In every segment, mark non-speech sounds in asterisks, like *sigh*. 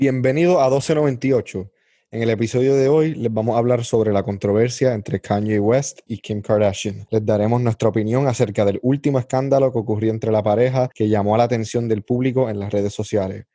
Bienvenido a 1298. En el episodio de hoy les vamos a hablar sobre la controversia entre Kanye West y Kim Kardashian. Les daremos nuestra opinión acerca del último escándalo que ocurrió entre la pareja que llamó la atención del público en las redes sociales.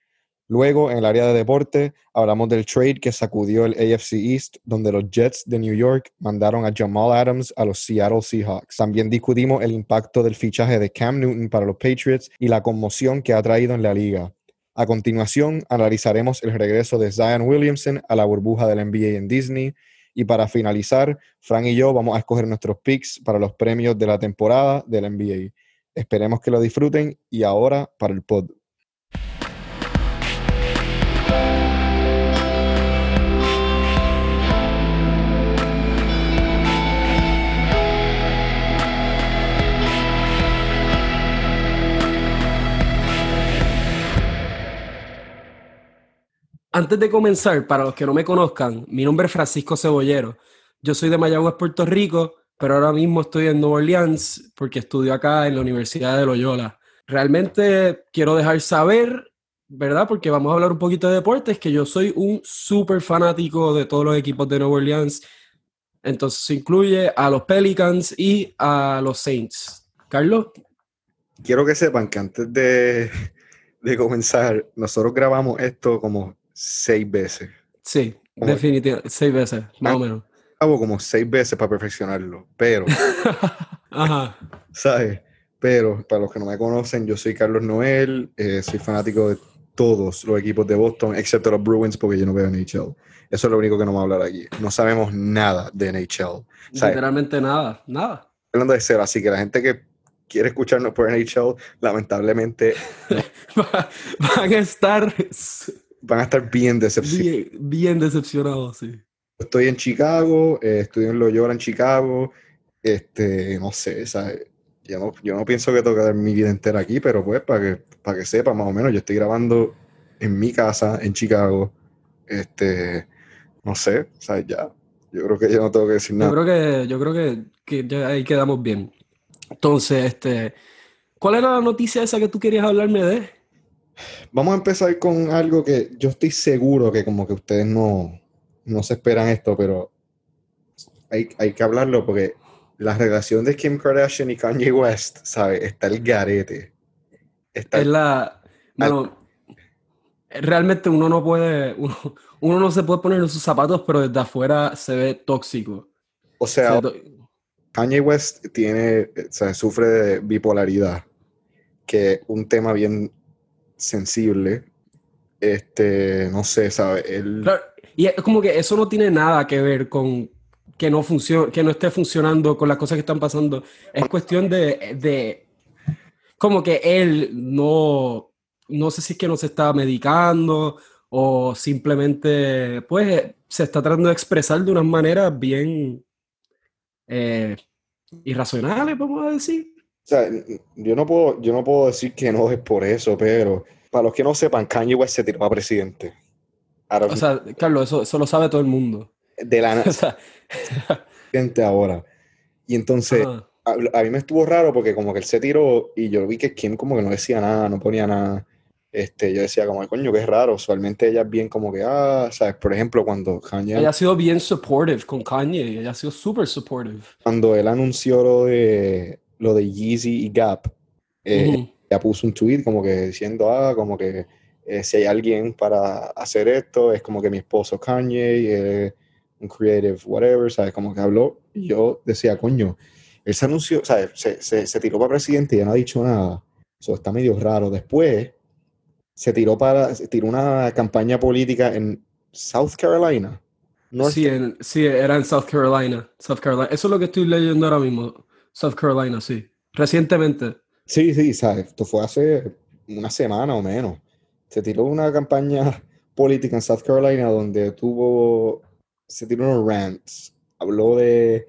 Luego, en el área de deporte, hablamos del trade que sacudió el AFC East, donde los Jets de New York mandaron a Jamal Adams a los Seattle Seahawks. También discutimos el impacto del fichaje de Cam Newton para los Patriots y la conmoción que ha traído en la liga. A continuación, analizaremos el regreso de Zion Williamson a la burbuja del NBA en Disney. Y para finalizar, Frank y yo vamos a escoger nuestros picks para los premios de la temporada del NBA. Esperemos que lo disfruten y ahora para el pod. Antes de comenzar, para los que no me conozcan, mi nombre es Francisco Cebollero. Yo soy de Mayagüez, Puerto Rico, pero ahora mismo estoy en Nueva Orleans porque estudio acá en la Universidad de Loyola. Realmente quiero dejar saber, ¿verdad? Porque vamos a hablar un poquito de deportes, que yo soy un súper fanático de todos los equipos de Nueva Orleans. Entonces se incluye a los Pelicans y a los Saints. Carlos. Quiero que sepan que antes de, de comenzar, nosotros grabamos esto como seis veces. Sí, definitivamente, seis veces, más o menos. Hago como seis veces para perfeccionarlo, pero. *laughs* Ajá. ¿Sabes? Pero para los que no me conocen, yo soy Carlos Noel, eh, soy fanático de todos los equipos de Boston, excepto los Bruins, porque yo no veo NHL. Eso es lo único que no vamos a hablar aquí. No sabemos nada de NHL. Literalmente nada, nada. Hablando de cero, así que la gente que quiere escucharnos por NHL, lamentablemente. *laughs* van a estar van a estar bien decepcionados. Bien, decepcionados, sí. Estoy en Chicago, eh, estudio en Loyola en Chicago, este, no sé, ¿sabes? Yo no, yo no pienso que toque mi vida entera aquí, pero pues para que, para que sepa más o menos, yo estoy grabando en mi casa en Chicago, este, no sé, ¿sabes? Ya, yo creo que ya no tengo que decir nada. Yo creo que, yo creo que, que ya ahí quedamos bien. Entonces, este, ¿cuál era la noticia esa que tú querías hablarme de? Vamos a empezar con algo que yo estoy seguro que como que ustedes no, no se esperan esto, pero hay, hay que hablarlo porque la relación de Kim Kardashian y Kanye West, ¿sabes? Está el garete. Está es la... Bueno, realmente uno no puede... Uno, uno, no se puede poner en sus zapatos, pero desde afuera se ve tóxico. O sea, Kanye West tiene... O sea, sufre de bipolaridad, que un tema bien sensible. Este, no sé, ¿sabes? y es como que eso no tiene nada que ver con que no funcione, que no esté funcionando con las cosas que están pasando. Es cuestión de, de como que él no, no sé si es que no se está medicando o simplemente, pues, se está tratando de expresar de unas maneras bien eh, irracionales, vamos a decir. O sea, yo no puedo, yo no puedo decir que no es por eso, pero para los que no sepan, Kanye West se tiró a presidente. o sea, Carlos, eso, eso, lo sabe todo el mundo. De la *laughs* nada. gente ahora. Y entonces, a, mí me estuvo raro porque como que él se tiró y yo vi que Kim como que no decía nada, no ponía nada. Este, yo decía como, coño, que es raro. Usualmente ella es bien como que, ah, sabes, por ejemplo, cuando Kanye... Ella ha sido bien supportive con Kanye, ella ha sido súper supportive. Cuando él anunció lo de, lo de Yeezy y Gap, eh, ya puso un tweet como que diciendo, ah, como que eh, si hay alguien para hacer esto, es como que mi esposo Kanye, eh, un creative whatever, ¿sabes? Como que habló y yo decía, coño, él se anunció, ¿sabes? Se, se, se tiró para presidente y ya no ha dicho nada. Eso está medio raro. Después se tiró para, se tiró una campaña política en South Carolina. Sí, sí, era en South Carolina. South Carolina. Eso es lo que estoy leyendo ahora mismo. South Carolina, sí. Recientemente. Sí, sí, ¿sabes? Esto fue hace una semana o menos. Se tiró una campaña *laughs* política en South Carolina donde tuvo, se tiró unos rants. Habló de,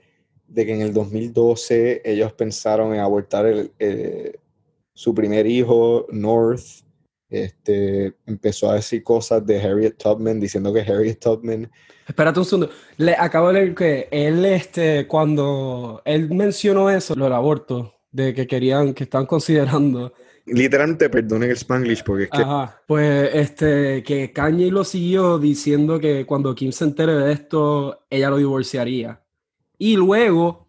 de que en el 2012 ellos pensaron en abortar el, su primer hijo, North. Este, empezó a decir cosas de Harriet Tubman, diciendo que Harriet Tubman... Espérate un segundo. Le acabo de leer que él, este, cuando él mencionó eso, lo del aborto, de que querían, que estaban considerando Literalmente, perdonen el Spanglish porque es que... Ajá, pues este, que Kanye lo siguió diciendo que cuando Kim se entere de esto, ella lo divorciaría. Y luego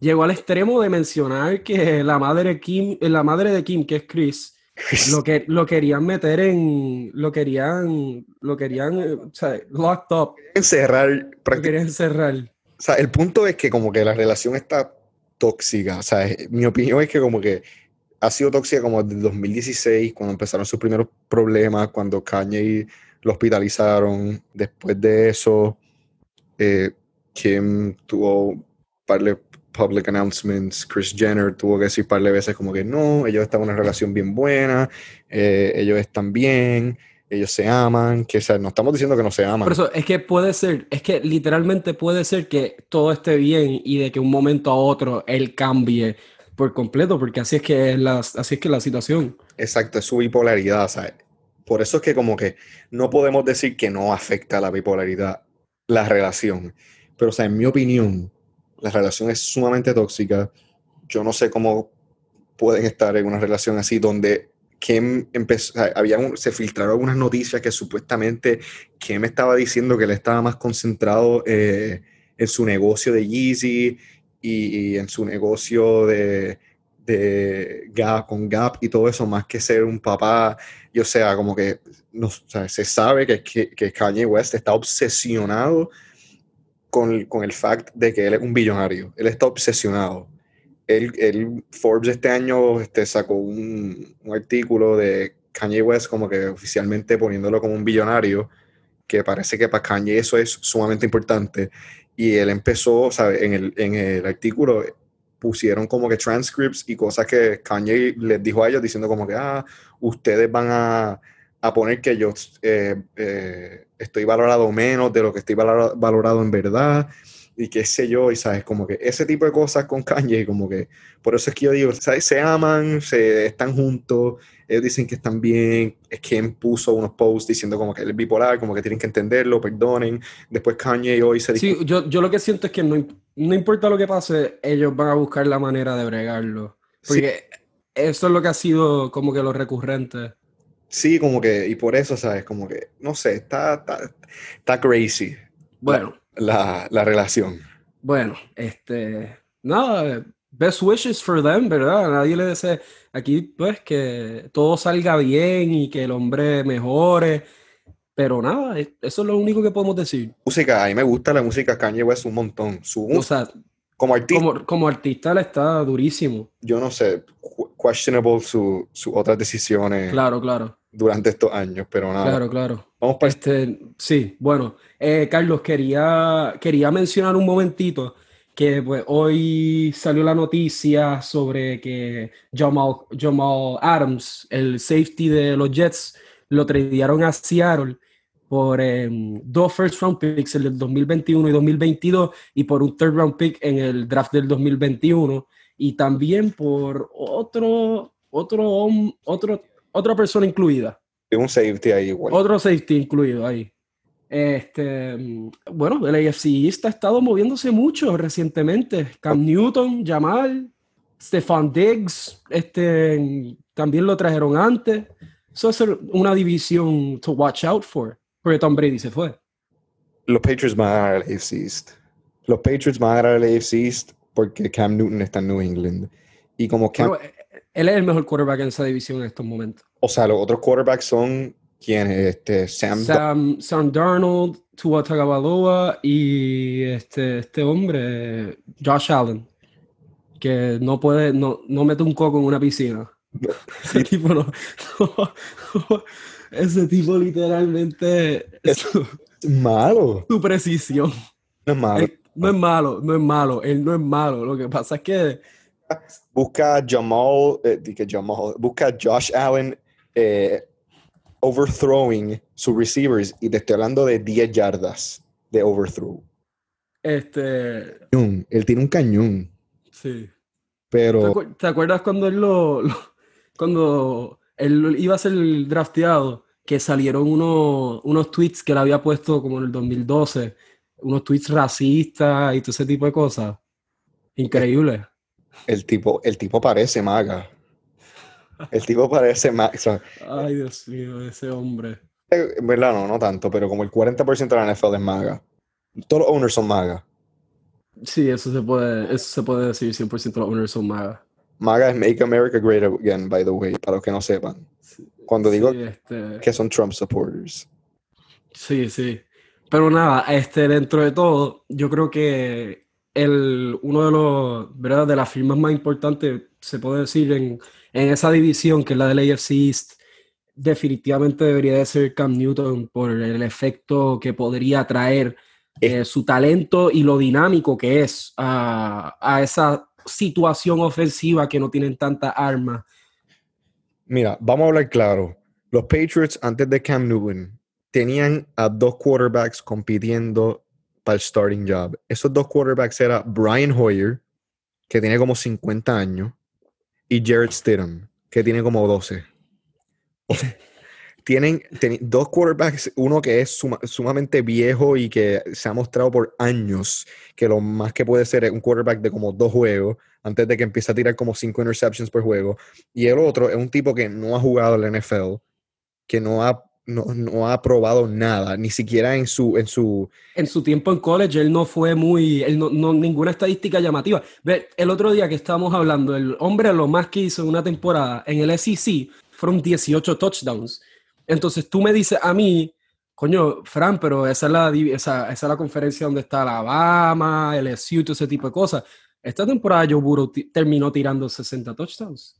llegó al extremo de mencionar que la madre Kim, la madre de Kim, que es Chris, lo *laughs* que lo querían meter en lo querían lo querían o sea, locked up. Encerrar lo querían encerrar o sea el punto es que como que la relación está tóxica. O sea es- mi opinión es que como que ha sido tóxica como desde 2016 cuando empezaron sus primeros problemas cuando Kanye lo hospitalizaron. Después de eso eh, Kim tuvo un par de public announcements, Chris Jenner tuvo que decir un par de veces como que no, ellos están en una relación bien buena, eh, ellos están bien, ellos se aman, que o sea, no estamos diciendo que no se aman. por eso es que puede ser es que literalmente puede ser que todo esté bien y de que un momento a otro él cambie por completo porque así es que es la así es que la situación Exacto, es su bipolaridad, ¿sabes? Por eso es que como que no podemos decir que no afecta a la bipolaridad la relación. Pero, o sea, en mi opinión, la relación es sumamente tóxica. Yo no sé cómo pueden estar en una relación así donde Kim empezó, había un- se filtraron algunas noticias que supuestamente Kim estaba diciendo que él estaba más concentrado eh, en su negocio de Yeezy y, y en su negocio de, de Gap, con Gap y todo eso, más que ser un papá. Y o sea, como que no, o sea, se sabe que, que, que Kanye West está obsesionado con, con el fact de que él es un billonario. Él está obsesionado. Él, él- Forbes este año este, sacó un, un artículo de Kanye West como que oficialmente poniéndolo como un billonario, que parece que para Kanye eso es sumamente importante. Y él empezó, ¿sabe? En el, en el artículo pusieron como que transcripts y cosas que Kanye les dijo a ellos diciendo como que, ah, ustedes van a, a poner que yo eh, eh, estoy valorado menos de lo que estoy valora- valorado en verdad y qué sé yo, y sabes, como que ese tipo de cosas con Kanye, como que por eso es que yo digo, ¿sabes? Se aman, se están juntos, ellos dicen que están bien, es quien puso unos posts diciendo como que él es bipolar, como que tienen que entenderlo, perdonen, después Kanye hoy se Sí, yo, yo lo que siento es que no, no importa lo que pase, ellos van a buscar la manera de bregarlo. Porque eso es lo que ha sido como que lo recurrente. Sí, como que, y por eso, ¿sabes? Como que, no sé, está, está, está crazy Bueno, la, la relación. bueno, este, nada, best wishes for them, ¿verdad? Nadie le desea aquí, pues, que todo salga bien y que el hombre mejore. Pero nada, es- eso es lo único que podemos decir. Música, a mí me gusta la música Kanye West un montón. Su O sea, como artista, como, como artista le está durísimo. yo no sé, questionable su- sus otras decisiones Claro, claro, durante estos años, pero nada. claro, claro. Vamos para Este, sí, bueno, eh, Carlos, quería, quería mencionar un momentito que pues, hoy salió la noticia sobre que Jamal, Jamal Adams, el safety de los Jets, lo tradearon a Seattle por em, dos first round picks, el del 2021 y 2022, y por un third round pick en el draft del 2021, y también por otro, otro, otro, otra persona incluida. un safety ahí igual. Otro safety incluido ahí. Este, bueno, el AFC East ha estado moviéndose mucho recientemente. Cam Newton, Jamal, Stefan Diggs, este, también lo trajeron antes. Eso es una división to watch out for, porque Tom Brady se fue. Los Patriots van a ganar al AFC East. Los Patriots van a ganar al AFC East porque Cam Newton está en New England. Y como Cam, Pero eh, él es el mejor quarterback en esa división en estos momentos. O sea, los otros quarterbacks son quienes, este, Sam, Sam, Sam Darnold, Tua Tagovailoa y este, este hombre, Josh Allen, que no puede, no, no mete un coco en una piscina. *laughs* Ese tipo no, no- ese tipo literalmente Es- su, malo. su precisión. No es malo. Él no es malo, no es malo, él no es malo. Lo que pasa es que Busca Jamal, eh, que Jamal, busca Josh Allen eh, overthrowing sus receivers y te estoy hablando de 10 yardas de overthrow. este Cañón, Él tiene un cañón, sí. ¿Te, pero te acuerdas cuando él lo, lo- cuando él iba a ser drafteado que salieron unos, unos tweets que él había puesto como en el 2012, unos tweets racistas y todo ese tipo de cosas? Increíble. el tipo, el tipo parece maga. El tipo parece Max. Ay, Dios mío, ese hombre. En verdad no, no tanto, pero como el 40% de la NFL es maga. Todos los owners son maga. Sí, eso se puede, eso se puede decir, 100% los owners son maga. MAGA es Make America Great Again, by the way, para los que no sepan. Cuando digo Sí, este, que son Trump supporters. sí, sí. Pero nada, este, dentro de todo, yo creo que el, uno de los, ¿verdad? De las firmas más importantes, se puede decir, en, en esa división, que es la del AFC East, definitivamente debería de ser Cam Newton por el efecto que podría traer eh, su talento y lo dinámico que es a, a esa situación ofensiva que no tienen tanta arma. Mira, vamos a hablar claro. Los Patriots antes de Cam Newton tenían a dos quarterbacks compitiendo para el starting job. Esos dos quarterbacks eran Brian Hoyer, que tiene como 50 años, y Jared Stidham, que tiene como 12. O sea, tienen, dos quarterbacks, uno que es suma- sumamente viejo y que se ha mostrado por años que lo más que puede ser es un quarterback de como dos juegos antes de que empiece a tirar como cinco interceptions por juego. Y el otro es un tipo que no ha jugado en la NFL, que no ha, no, no ha probado nada, ni siquiera en su, en su En su tiempo en college, él no fue muy, él no, no- ninguna estadística llamativa. Ve, el otro día que estábamos hablando, el hombre lo más que hizo en una temporada en el SEC fueron 18 touchdowns. Entonces tú me dices a mí, coño, Fran, pero esa es la, esa, esa es la conferencia donde está Alabama, LSU, todo ese tipo de cosas. Esta temporada Joe Burrow terminó tirando 60 touchdowns.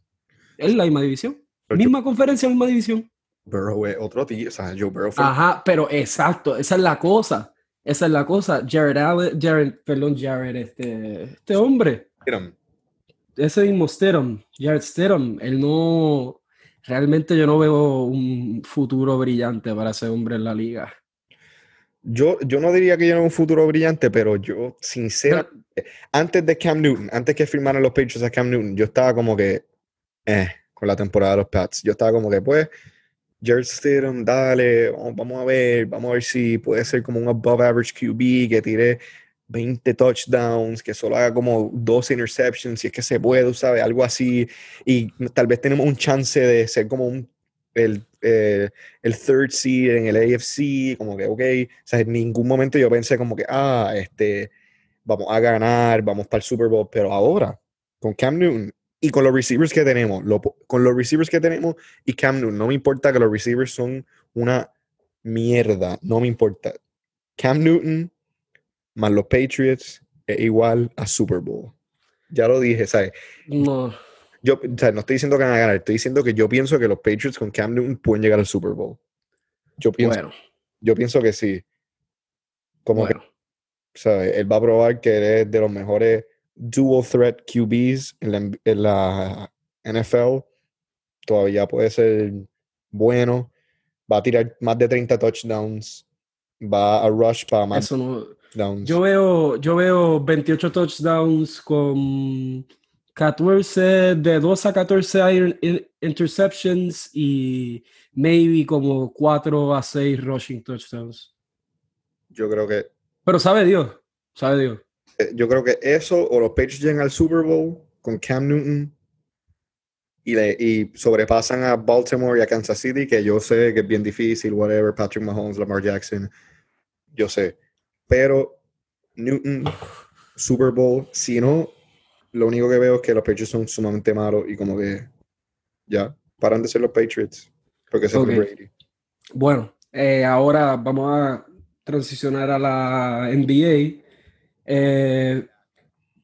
Es la misma división. Misma conferencia, misma división. Burrow es otro tío, o sea, Joe Burrow fue Ajá, pero exacto, esa es la cosa. Esa es la cosa. Jared Allen, Jared, perdón, Jared, este, este hombre, ese mismo Stidham, Jared Stidham, él no, realmente yo no veo un futuro brillante para ese hombre en la liga. Yo, yo no diría que yo no un futuro brillante, pero yo, sinceramente, antes de Cam Newton, antes que firmaran los Patriots a Cam Newton, yo estaba como que, eh, con la temporada de los Pats. Yo estaba como que, pues, Jared Stidham, dale, vamos, a ver, vamos a ver si puede ser como un above average QB, que tire 20 touchdowns, que solo haga como 12 interceptions, si es que se puede, ¿sabes? Algo así. Y tal vez tenemos un chance de ser como un, el, eh, el third seed en el AFC, como que, ok, o sea, en ningún momento yo pensé como que, ah, este, vamos a ganar, vamos para el Super Bowl, pero ahora, con Cam Newton y con los receivers que tenemos, lo con los receivers que tenemos y Cam Newton, no me importa que los receivers son una mierda, no me importa. Cam Newton más los Patriots es igual a Super Bowl. Ya lo dije, ¿sabes? No, Yo, o sea, no estoy diciendo que van a ganar, estoy diciendo que yo pienso que los Patriots con Cam Newton pueden llegar al Super Bowl. Yo pienso, bueno, yo pienso que sí. Como bueno. que, ¿sabes? Él va a probar que él es de los mejores dual threat QBs en la, en la NFL. Todavía puede ser bueno. Va a tirar más de 30 touchdowns. Va a rush para más Eso no, touchdowns. Yo veo, yo veo 28 touchdowns con 14, de 2 a 14 hay in- in- interceptions y maybe como 4 a 6 rushing touchdowns. Yo creo que Pero sabe Dios, sabe Dios. Eh, yo creo que eso o los Patriots llegan al Super Bowl con Cam Newton y, le, y sobrepasan a Baltimore y a Kansas City, que yo sé que es bien difícil, whatever, Patrick Mahomes, Lamar Jackson, yo sé. Pero Newton, Super Bowl, si no, lo único que veo es que los Patriots son sumamente malos y como que ya, paran de ser los Patriots, porque se fue Ok. Brady. Bueno, eh, ahora vamos a transicionar a la NBA. Eh,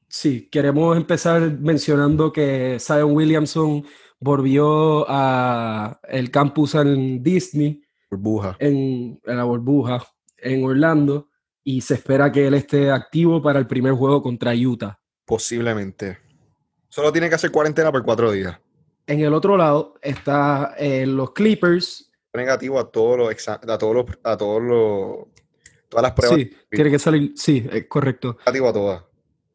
sí, queremos empezar mencionando que Zion Williamson volvió a el campus en Disney, Burbuja. en, en la burbuja, en Orlando, y se espera que él esté activo para el primer juego contra Utah. Posiblemente. Solo tiene que hacer cuarentena por cuatro días. En el otro lado está eh, los Clippers. negativo a todos los a todos los a todos los todas las pruebas Sí, tiene que salir, sí, es correcto. negativo a todas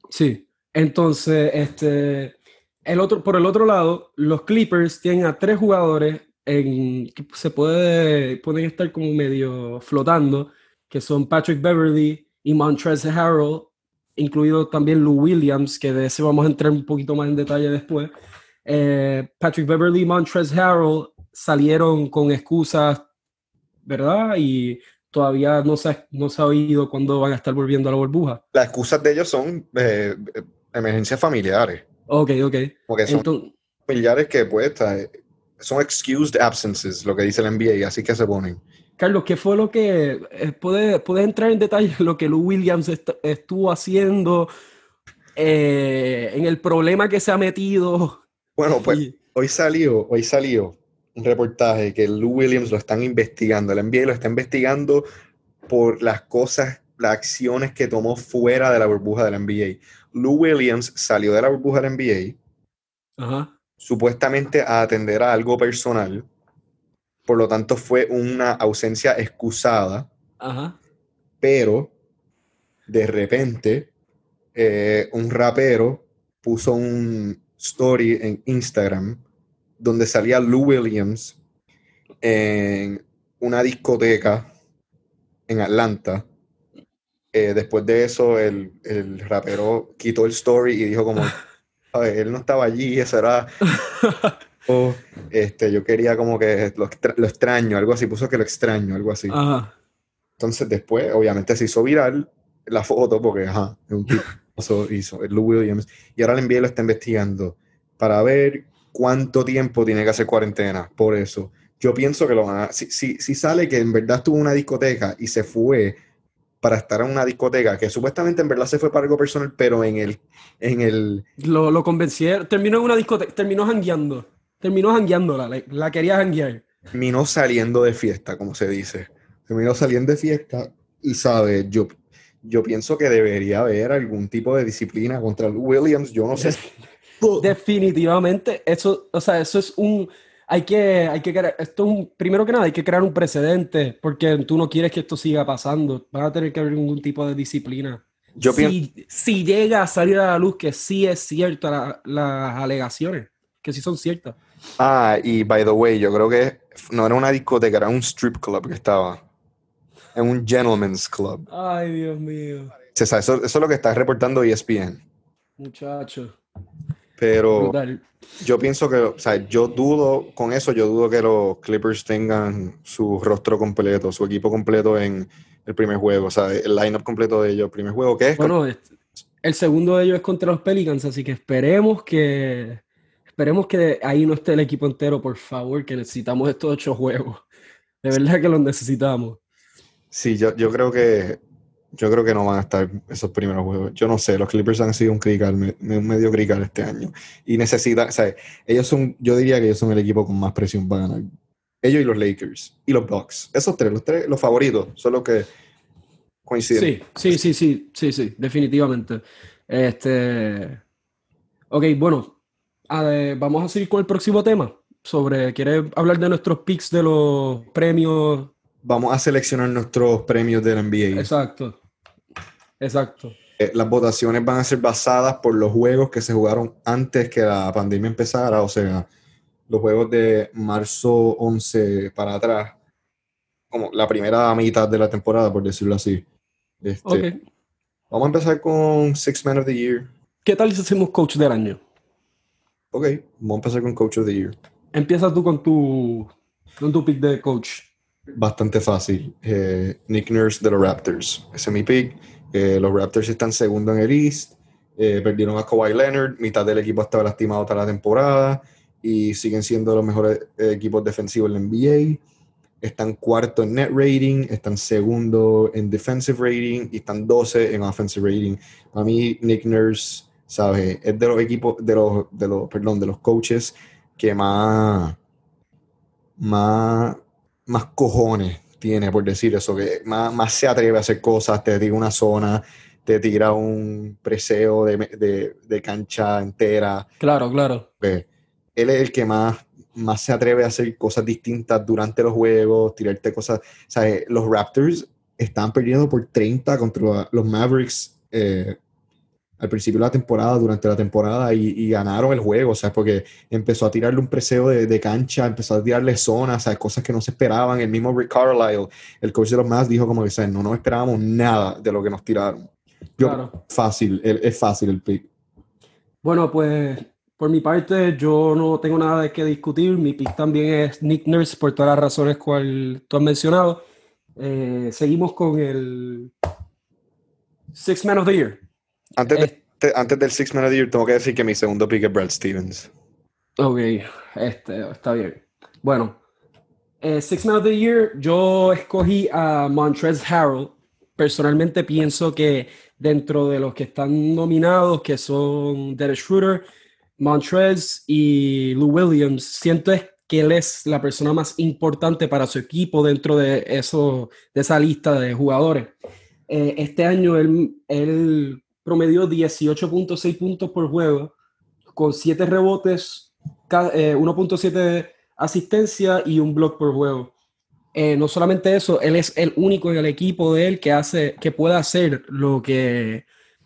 Sí, entonces, este, el otro, por el otro lado, los Clippers tienen a tres jugadores en, que se puede, pueden estar como medio flotando, que son Patrick Beverly y Montrezl Harrell, incluido también Lou Williams, que de ese vamos a entrar un poquito más en detalle después. Eh, Patrick Beverly y Montrezl Harrell salieron con excusas, ¿verdad? Y todavía no se, ha, no se ha oído cuándo van a estar volviendo a la burbuja. Las excusas de ellos son eh, emergencias familiares. Ok, ok. Porque son familiares que, pues, son excused absences, lo que dice el NBA, así que se ponen. Carlos, ¿qué fue lo que... Eh, ¿Puedes, entrar en detalle lo que Lou Williams estuvo haciendo eh, en el problema que se ha metido? Bueno, pues hoy salió, hoy salió reportaje que Lou Williams lo están investigando, el NBA lo está investigando por las cosas, las acciones que tomó fuera de la burbuja del NBA. Lou Williams salió de la burbuja del NBA, supuestamente a atender a algo personal, por lo tanto fue una ausencia excusada, pero de repente eh, un rapero puso un story en Instagram donde salía Lou Williams en una discoteca en Atlanta. Eh, después de eso, el, el, rapero quitó el story y dijo como, *laughs* él no estaba allí, eso era... *laughs* este, yo quería como que lo, extraño, algo así, puso que lo extraño, algo así. Entonces después, obviamente se hizo viral la foto porque, ajá, es un *laughs* tipo hizo, el Lou Williams, y ahora el NBA lo está investigando para ver cuánto tiempo tiene que hacer cuarentena. Por eso, yo pienso que lo van a. Si, si, sale que en verdad estuvo en una discoteca y se fue para estar en una discoteca, que supuestamente en verdad se fue para algo personal, pero en el. En el lo, lo convencieron. Terminó en una discoteca, terminó jangueando. Terminó jangueándola, la, la quería janguear. Terminó saliendo de fiesta, como se dice. Terminó saliendo de fiesta y sabe, yo, yo pienso que debería haber algún tipo de disciplina contra Williams. Yo no sé. *laughs* Definitivamente, eso, o sea, eso es un, hay que, hay que crear, esto es un, primero que nada, hay que crear un precedente, porque tú no quieres que esto siga pasando. Van a tener que haber algún tipo de disciplina. Yo si, si llega a salir a la luz que sí es cierto las alegaciones, que sí son ciertas. Ah, y by the way, yo creo que no era una discoteca, era un strip club que estaba. En un gentleman's club. Ay, Dios mío. Eso, eso es lo que está reportando ESPN. Muchacho. Pero yo pienso que, o sea, yo dudo, con eso yo dudo que los Clippers tengan su rostro completo, su equipo completo en el primer juego, o sea, el lineup completo de ellos, el primer juego, ¿qué es? Bueno, el segundo de ellos es contra los Pelicans, así que esperemos que, esperemos que ahí no esté el equipo entero, por favor, que necesitamos estos ocho juegos. De verdad que los necesitamos. Sí, yo, yo creo que yo creo que no van a estar esos primeros juegos. Yo no sé, los Clippers han sido un crical, un medio crical este año. Y necesitan, o sea, ellos son, yo diría que ellos son el equipo con más presión para ganar. Ellos y los Lakers. Y los Bucks. Esos tres, los tres, los favoritos, son los que coinciden. Sí, sí, sí, sí, sí, sí, definitivamente. Este. Ok, bueno, vamos a seguir con el próximo tema. Sobre, ¿quieres hablar de nuestros picks de los premios vamos a seleccionar nuestros premios del NBA. Exacto. Exacto. Eh, las votaciones van a ser basadas por los juegos que se jugaron antes que la pandemia empezara, o sea, los juegos de marzo 11 para atrás, como la primera mitad de la temporada, por decirlo así. Este, vamos a empezar con Six Men of the Year. ¿Qué tal si hacemos Coach del Año? Ok, vamos a empezar con Coach of the Year. Empieza tú con tu, con tu pick de coach bastante fácil. Eh, Nick Nurse de los Raptors. Ese es mi pick. Eh, los Raptors están segundo en el East. Eh, perdieron a Kawhi Leonard. Mitad del equipo estaba lastimado toda la temporada. Y siguen siendo los mejores equipos defensivos en la NBA. Están cuarto en net rating. Están segundo en defensive rating. Y están 12 en offensive rating. Para mí, Nick Nurse, ¿sabes? Es de los equipos, de los, perdón, de los coaches que más, más más cojones tiene, por decir eso, que más, se atreve a hacer cosas, te tira una zona, te tira un preseo de, cancha entera. Claro, claro. él es el que más, más se atreve a hacer cosas distintas durante los juegos, tirarte cosas. O sea, los Raptors están perdiendo por 30 contra los Mavericks eh, al principio de la temporada, durante la temporada, y, ganaron el juego, o sea, porque empezó a tirarle un preseo de, cancha, empezó a tirarle zonas, sea, cosas que no se esperaban. El mismo Rick Carlisle, el coach de los más, dijo como que, no nos esperábamos nada de lo que nos tiraron. claro. Fácil, es, fácil el pick. Bueno, pues por mi parte, yo no tengo nada de qué discutir. Mi pick también es Nick Nurse por todas las razones cuales tú has mencionado. Eh, seguimos con el Six Man of the Year. Antes, antes del Six Man of the Year, tengo que decir que mi segundo pick es Brad Stevens. Ok, este, está bien. Bueno, eh, Six Man of the Year, yo escogí a Montrez Harrell. Personalmente pienso que dentro de los que están nominados, que son Derek Schroeder, Montrez y Lou Williams, siento que él es la persona más importante para su equipo dentro de, eso, de esa lista de jugadores. Eh, este año él, él promedió 18.6 puntos por juego, con 7 rebotes, 1.7 eh, asistencia y un block por juego. Eh, no solamente eso, él es el único en el equipo de él que hace, que puede hacer lo que,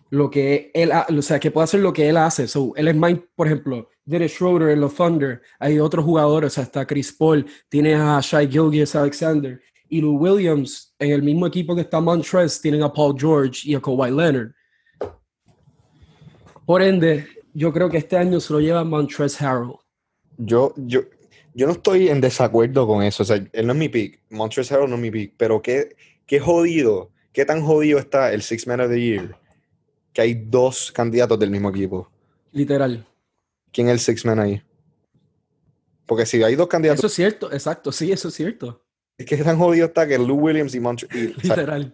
lo que él, o sea, que puede hacer lo que él hace. So, él es más, por ejemplo, Derek Schroeder en los Thunder, hay otros jugadores, hasta Chris Paul, tiene a Shai Gilgis Alexander, y Lou Williams, en el mismo equipo que está Montrez, tienen a Paul George y a Kawhi Leonard. Por ende, yo creo que este año se lo lleva Montrez Harrell. Yo, yo, yo no estoy en desacuerdo con eso. O sea, él no es mi pick. Montrezl Harrell no es mi pick. Pero qué, qué jodido, qué tan jodido está el Six Man of the Year que hay dos candidatos del mismo equipo. Literal. ¿Quién es el Six Man ahí? Porque si hay dos candidatos. Eso es cierto, exacto, sí, eso es cierto. Es que tan jodido está que Lou Williams y Montrezl. Literal.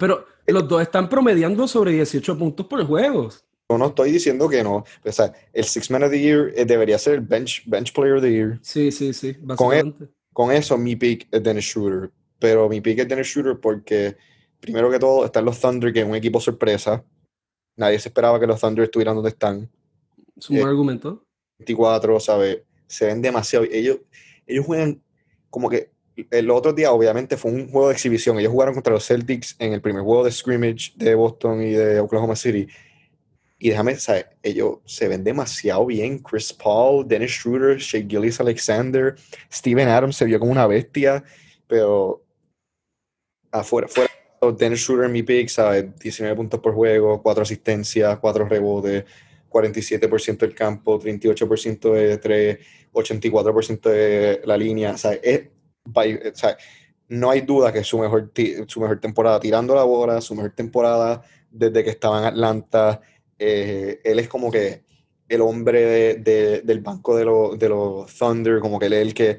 Pero los dos están promediando sobre 18 puntos por juego. Yo no estoy diciendo que no. O sea, el Six Man of the Year eh, debería ser el bench, bench Player of the Year. Sí, sí, sí. E-. Con, eso, mi pick es Dennis Shooter. Pero mi pick es Dennis Shooter porque, primero que todo, están los Thunder, que es un equipo sorpresa. Nadie se esperaba que los Thunder estuvieran donde están. Es un buen eh, argumento. 24, ¿sabes? Se ven demasiado. Ellos, ellos juegan como que el otro día, obviamente, fue un juego de exhibición. Ellos jugaron contra los Celtics en el primer juego de scrimmage de Boston y de Oklahoma City. Y déjame, saber, ellos se ven demasiado bien. Chris Paul, Dennis Schroeder, Shea Gillis Alexander, Steven Adams se vio como una bestia, pero afuera, fuera, Dennis Schroeder mi pick, ¿sabes? 19 puntos por juego, 4 asistencias, 4 rebotes, 47% del campo, 38% de 3, 84% de la línea, ¿sabes? Es, no hay duda que su mejor, su mejor temporada tirando la bola, su mejor temporada desde que estaba en Atlanta eh, él es como que el hombre de, del banco de, de los Thunder, como que él es el que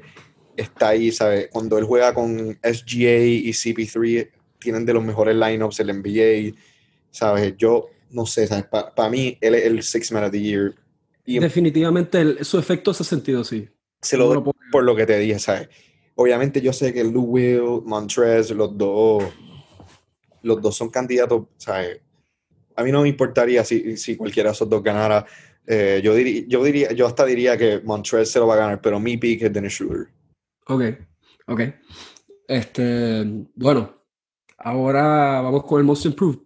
está ahí, ¿sabes? Cuando él juega con SGA y CP3, tienen de los mejores lineups el NBA, ¿sabes? Yo no sé, ¿sabes? Para mí, él es el Six Man of the Year. Y Definitivamente, su efecto se ha sentido así. Se lo doy por lo que te dije, ¿sabes? Obviamente yo sé que Lou Will, Montrez, los dos, los dos son candidatos, ¿sabes? A mí no me importaría si, si cualquiera de esos dos ganara. Eh, yo, diría, yo, diría, yo hasta diría que Montrez se lo va a ganar, pero mi pick es Dennis Schroeder. Ok, ok. Este, bueno, ahora vamos con el Most Improved.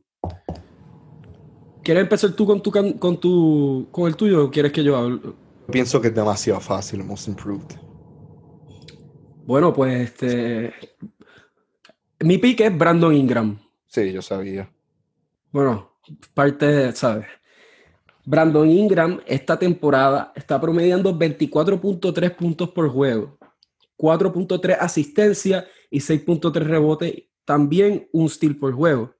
¿Quieres empezar tú con tu, con tu con el tuyo o quieres que yo hable? Pienso que es demasiado fácil el Most Improved. Bueno, pues este mi pick es Brandon Ingram. Sí, yo sabía. Bueno, parte, ¿sabes? Brandon Ingram esta temporada está promediando 24.3 puntos por juego, 4.3 asistencia y 6.3 rebote, también un steal por juego.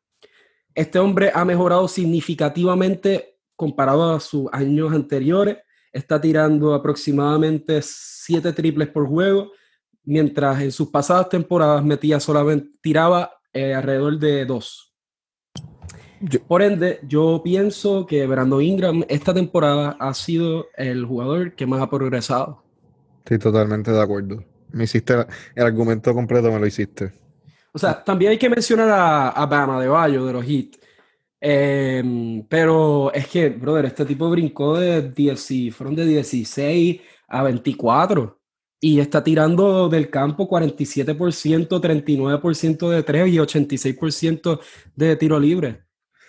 Este hombre ha mejorado significativamente comparado a sus años anteriores. Está tirando aproximadamente 7 triples por juego, mientras en sus pasadas temporadas metía solamente, tiraba eh, alrededor de 2 por ende, yo pienso que Brandon Ingram esta temporada ha sido el jugador que más ha progresado. Estoy totalmente de acuerdo. Me hiciste el, argumento completo, me lo hiciste. O sea, también hay que mencionar a, a Bama de Bayo, de los Heat. Em, pero es que, brother, este tipo brincó de 10, fueron de 16 a 24 y está tirando del campo 47%, 39% de 3 y 86% de tiro libre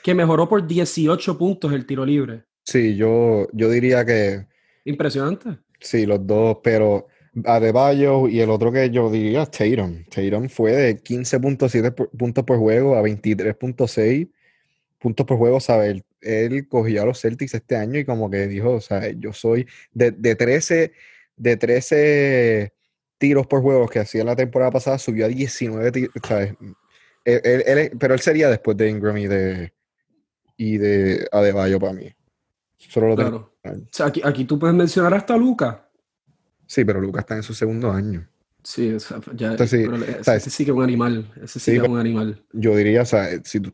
que mejoró por 18 puntos el tiro libre. Sí, yo, yo diría que... Impresionante. Sí, los dos, pero Adebayo y el otro que yo diría Tatum. Tatum fue de 15.7 puntos por juego a 23.6 puntos por juego, ¿sabes? él cogió a los Celtics este año y como que dijo, o sea, yo soy de, de 13, de 13 tiros por juego que hacía la temporada pasada, subió a 19 tiros, ¿sabes? Él- él- él- pero él sería después de Ingram y de, y de Adebayo para mí. Solo lo tengo. Claro. O sea, aquí, aquí tú puedes mencionar hasta Luca. Sí, pero Lucas está en su segundo año. Sí, o sea, ya, Entonces, sí, pero ese, ¿sabes? ese sí que es un animal. Ese sí, Sí, que es un animal. Yo diría, o sea, si tú-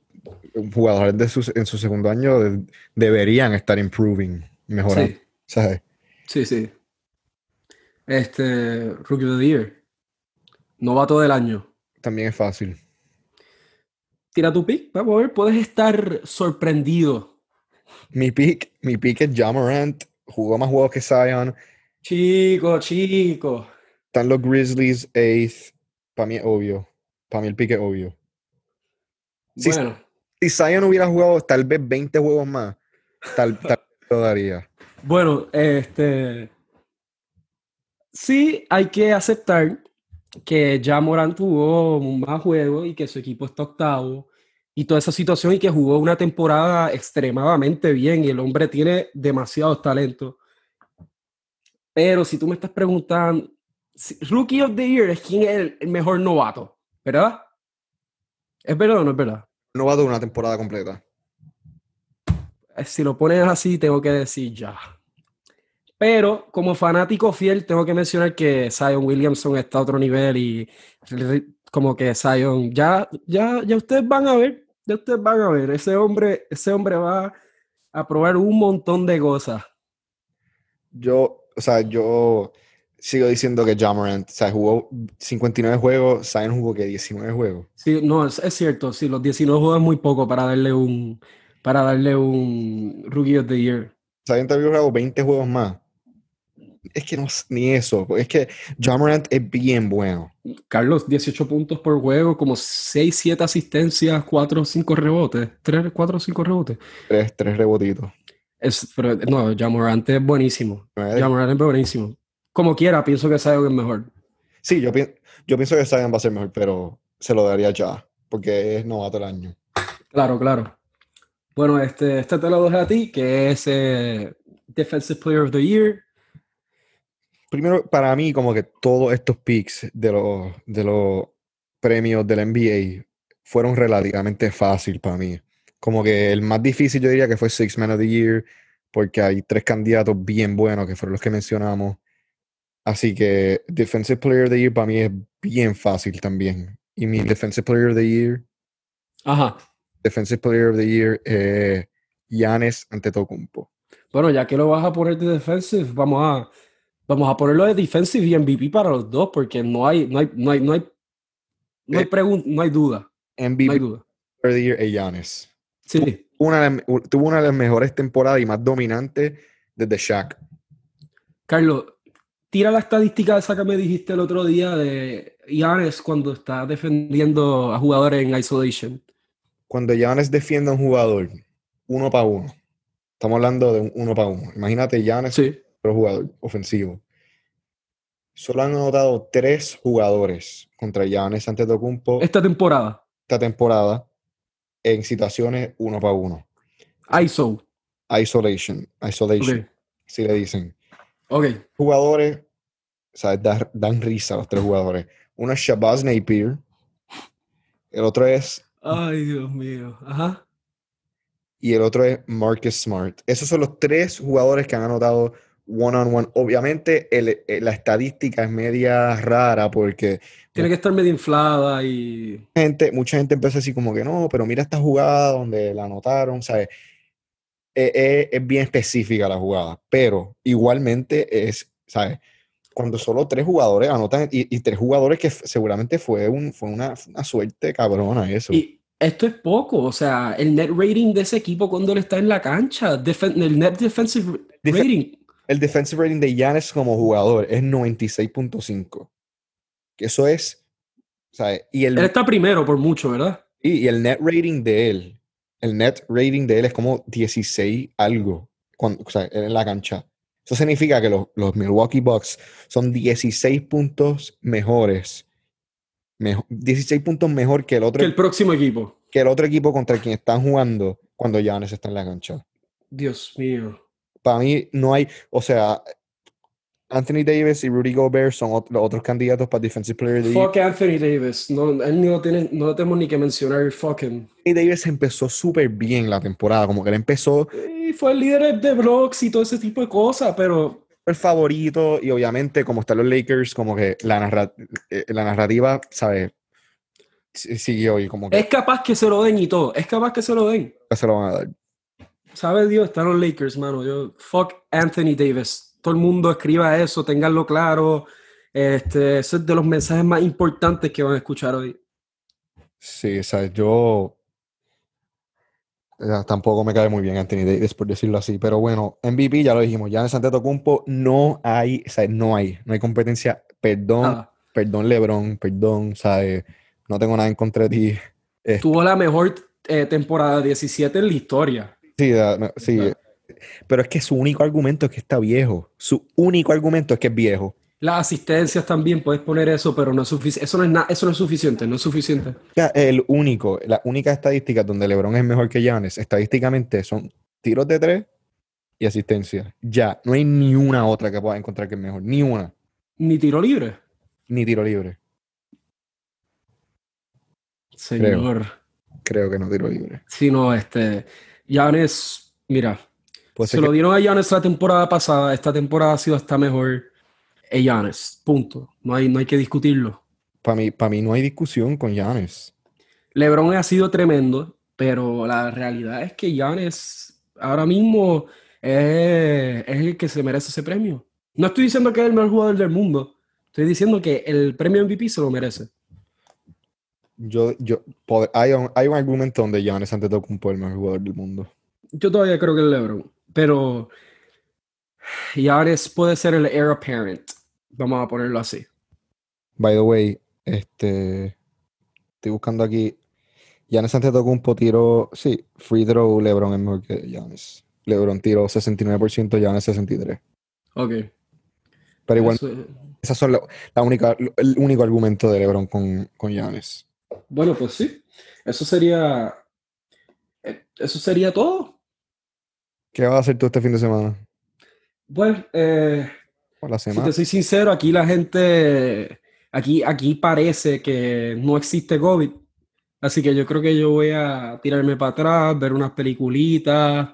un jugador de su- en su segundo año de- deberían estar improving, mejorando, Sí, ¿sabes? sí, sí. Este, Rookie of the Year. Novato del año. También es fácil. Tira tu pick. Vamos a ver, puedes estar sorprendido. Mi pick, mi pick es Ja Morant, jugó más juegos que Zion, Chico, chico. están los Grizzlies, eighth, para mí es obvio, para mí el pick es obvio. Sí, Bueno, Si Zion hubiera jugado tal vez 20 juegos más, tal, *laughs* tal vez lo daría. bueno, este. Sí, hay que aceptar que ya Morant jugó más juegos y que su equipo está octavo y toda esa situación y que jugó una temporada extremadamente bien y el hombre tiene demasiados talentos. Pero si tú me estás preguntando, Rookie of the Year es quién es el, mejor novato, ¿verdad? ¿Es verdad o no es verdad? No va a durar una temporada completa. Eh, Si lo pones así, tengo que decir ya. Pero como fanático fiel, tengo que mencionar que Zion Williamson está a otro nivel y como que Zion, ya, ya, ya ustedes van a ver, ya ustedes van a ver, ese hombre, ese hombre va a probar un montón de cosas. Yo, o sea, yo sigo diciendo que Ja Morant, o sea, jugó 59 juegos, Zion jugó que 19 juegos. Sí, no, es, es cierto, sí, los 19 juegos es muy poco para darle un, para darle un Rookie of the Year. Zion había jugado 20 juegos más. Es que no es ni eso, es que Ja Morant es bien bueno. Carlos, 18 puntos por juego, como 6, 7 asistencias, 4 o 5 rebotes, 3, 4 o 5 rebotes. Tres, tres rebotitos. Es, pero, no, Jamorant es buenísimo. Nueve. Jamorant es buenísimo. Como quiera, pienso que Zion es mejor. Sí, yo, pi- yo pienso que Zion va a ser mejor, pero se lo daría ya, porque es novato el año. Claro, claro. Bueno, este, este te lo dejo a ti, que es eh, Defensive Player of the Year. Primero, para mí, como que todos estos picks de los, de los premios del NBA fueron relativamente fácil para mí. Como que el más difícil yo diría que fue Six Man of the Year, porque hay tres candidatos bien buenos que fueron los que mencionamos. Así que Defensive Player of the Year para mí es bien fácil también. Y mi Defensive Player of the Year, Ajá. Defensive Player of the Year, eh, Giannis Antetokounmpo. Bueno, ya que lo vas a poner de defensive, vamos a, vamos a ponerlo de defensive y MVP para los dos, porque no hay, no hay, no hay, no hay, no hay Eh, pregun- no hay duda, MVP no hay duda. Year Giannis. Sí, Una de tuvo una de las mejores temporadas y más dominantes desde Shaq. Carlos, tira la estadística esa que me dijiste el otro día de Giannis cuando está defendiendo a jugadores en isolation. Cuando Giannis defiende a un jugador uno para uno, estamos hablando de un uno para uno. Imagínate Giannis, Sí. Otro jugador ofensivo. Solo han anotado tres jugadores contra Giannis Antetokounmpo Esta temporada, esta temporada en situaciones uno para uno. ISO. Isolation, isolation, Ok, si le dicen. ok. Jugadores, o sea, da- dan risa los tres jugadores. Uno es Shabazz Napier, el otro es Ay, Dios mío. Ajá. y el otro es Marcus Smart. Esos son los tres jugadores que han anotado one on one. Obviamente el- el- la estadística es media rara porque Tiene que estar medio inflada y... gente, mucha gente empezó así como que no, pero mira esta jugada donde la anotaron, ¿sabes? Eh, eh, es bien específica la jugada, pero igualmente es, ¿sabes? Cuando solo tres jugadores anotan y, y tres jugadores que seguramente fue, un, fue una, una suerte cabrona eso. Y esto es poco, o sea, el net rating de ese equipo cuando él está en la cancha, el net defensive Defe- rating, El defensive rating de Giannis como jugador es 96.5. Que eso es, ¿sabes? Y el, él está primero por mucho, ¿verdad? y, y el net rating de él, el net rating de él es como 16 algo cuando, o sea, en la cancha. Eso significa que los, los Milwaukee Bucks son 16 puntos mejores. mejo- 16 puntos mejor que el otro Que el próximo equipo. que el otro equipo contra quien están jugando cuando Giannis está en la cancha. Dios mío. Para mí no hay, o sea, Anthony Davis y Rudy Gobert son ot- los otros candidatos para Defensive Player of the Year. Fuck Anthony Davis. No, él no, tiene, no lo tenemos ni que mencionar. Fuck him. Anthony Davis empezó súper bien la temporada, como que él empezó Y fue el líder de blocks y todo ese tipo de cosas, pero el favorito y obviamente como están los Lakers, como que la, narra- eh, la narrativa, ¿sabes? Si- Siguió y como que es capaz que se lo den y todo. Es capaz que se lo den. se lo van a dar. ¿Sabe Dios? Están los Lakers, mano. Yo, fuck Anthony Davis. Todo el mundo escriba eso, tenganlo claro. Este, ese es de los mensajes más importantes que van a escuchar hoy. Sí, ¿sabes? Yo eh, tampoco me cae muy bien Anthony Davis, por decirlo así. Pero bueno, MVP ya lo dijimos. Ya en Antetokounmpo no hay, ¿sabes? No hay, no hay competencia. Perdón, Nada. perdón LeBron, perdón, ¿sabes? No tengo nada en contra de ti. Este, Tuvo la mejor eh, temporada 17 en la historia. Sí, da- no, sí. Pero es que su único argumento es que está viejo. Su único argumento es que es viejo. Las asistencias también puedes poner eso, pero no es suficiente. Eso no es eso no es suficiente, no es suficiente. El único, la única estadística donde LeBron es mejor que Giannis, estadísticamente son tiros de tres y asistencia. Ya, no hay ni una otra que pueda encontrar que es mejor. Ni una. Ni tiro libre. Ni tiro libre. Señor. Creo que no tiro libre. Si no, este. Giannis, mira, Puede se lo que- dieron a Giannis la temporada pasada. Esta temporada ha sido hasta mejor. Es Giannis, punto. No hay, no hay que discutirlo. Para mí, para mí no hay discusión con Giannis. LeBron ha sido tremendo, pero la realidad es que Giannis ahora mismo es, es el que se merece ese premio. No estoy diciendo que es el mejor jugador del mundo. Estoy diciendo que el premio MVP se lo merece. Yo, yo, hay, un, hay un argumento donde Giannis Antetokounmpo es el mejor jugador del mundo. Yo todavía creo que es LeBron, pero Giannis puede ser el heir apparent. Vamos a ponerlo así. By the way, este, estoy buscando aquí. Giannis Antetokounmpo tiró, sí, free throw, LeBron es mejor que Giannis. LeBron tiró 69%, Giannis 63%. Ok. Pero igual, Eso- esas son la, la única, el único argumento de LeBron con, con Giannis. Bueno, pues sí. Eso sería. eh, Eso sería todo. ¿Qué vas a hacer tú este fin de semana? Pues, eh, la Si semana. te soy sincero, aquí la gente, aquí, aquí parece que no existe COVID. Así que yo creo que yo voy a tirarme para atrás, ver unas peliculitas,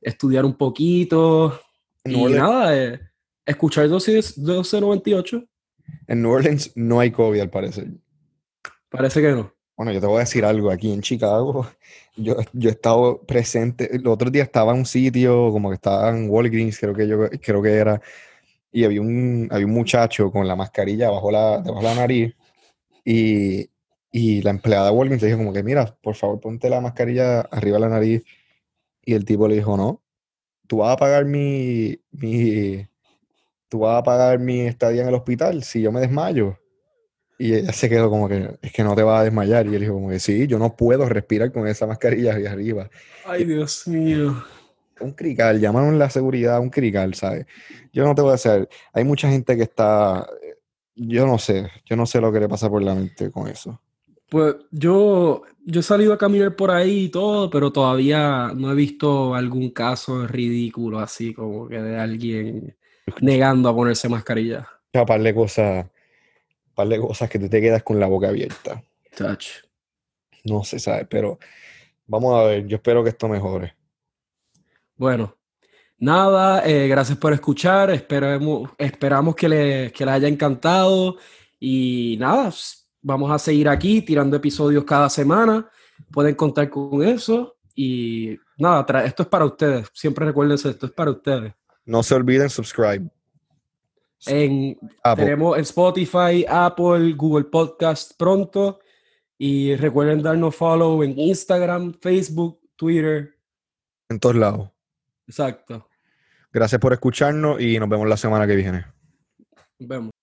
estudiar un poquito y Orleans, nada, eh, escuchar 12, 1298. en New Orleans no hay COVID al parecer. Parece que no. Bueno, yo te voy a decir algo. Aquí en Chicago, *laughs* yo, yo he estado presente. El otro día estaba en un sitio, como que estaba en Walgreens, creo que yo creo que era, y había un, había un muchacho con la mascarilla bajo la, debajo de la nariz, y, y la empleada de Walgreens le dijo como que, mira, por favor, ponte la mascarilla arriba de la nariz. Y el tipo le dijo, no, tú vas a pagar mi, mi, tú vas a pagar mi estadía en el hospital si yo me desmayo. Y ella se quedó como que, es que no te vas a desmayar. Y él dijo como que, sí, yo no puedo respirar con esa mascarilla ahí arriba. Ay, Dios mío. Un crical, llamaron la seguridad un crical, ¿sabes? Yo no te voy a hacer, hay mucha gente que está, yo no sé, yo no sé lo que le pasa por la mente con eso. Pues yo, yo he salido a caminar por ahí y todo, pero todavía no he visto algún caso ridículo así como que de alguien negando a ponerse mascarilla. O sea, par de cosas, par de cosas que tú te quedas con la boca abierta. Touch. No sé, ¿sabes? Pero vamos a ver, yo espero que esto mejore. Bueno, nada, eh, gracias por escuchar, esperemos, esperamos que, le, que les haya encantado y nada, vamos a seguir aquí tirando episodios cada semana, pueden contar con eso y nada, esto es para ustedes, siempre recuérdense, esto es para ustedes. No se olviden subscribe. En, Apple. tenemos en Spotify, Apple, Google Podcast pronto y recuerden darnos follow en Instagram, Facebook, Twitter, en todos lados. exacto. Gracias por escucharnos y nos vemos la semana que viene. Nos vemos.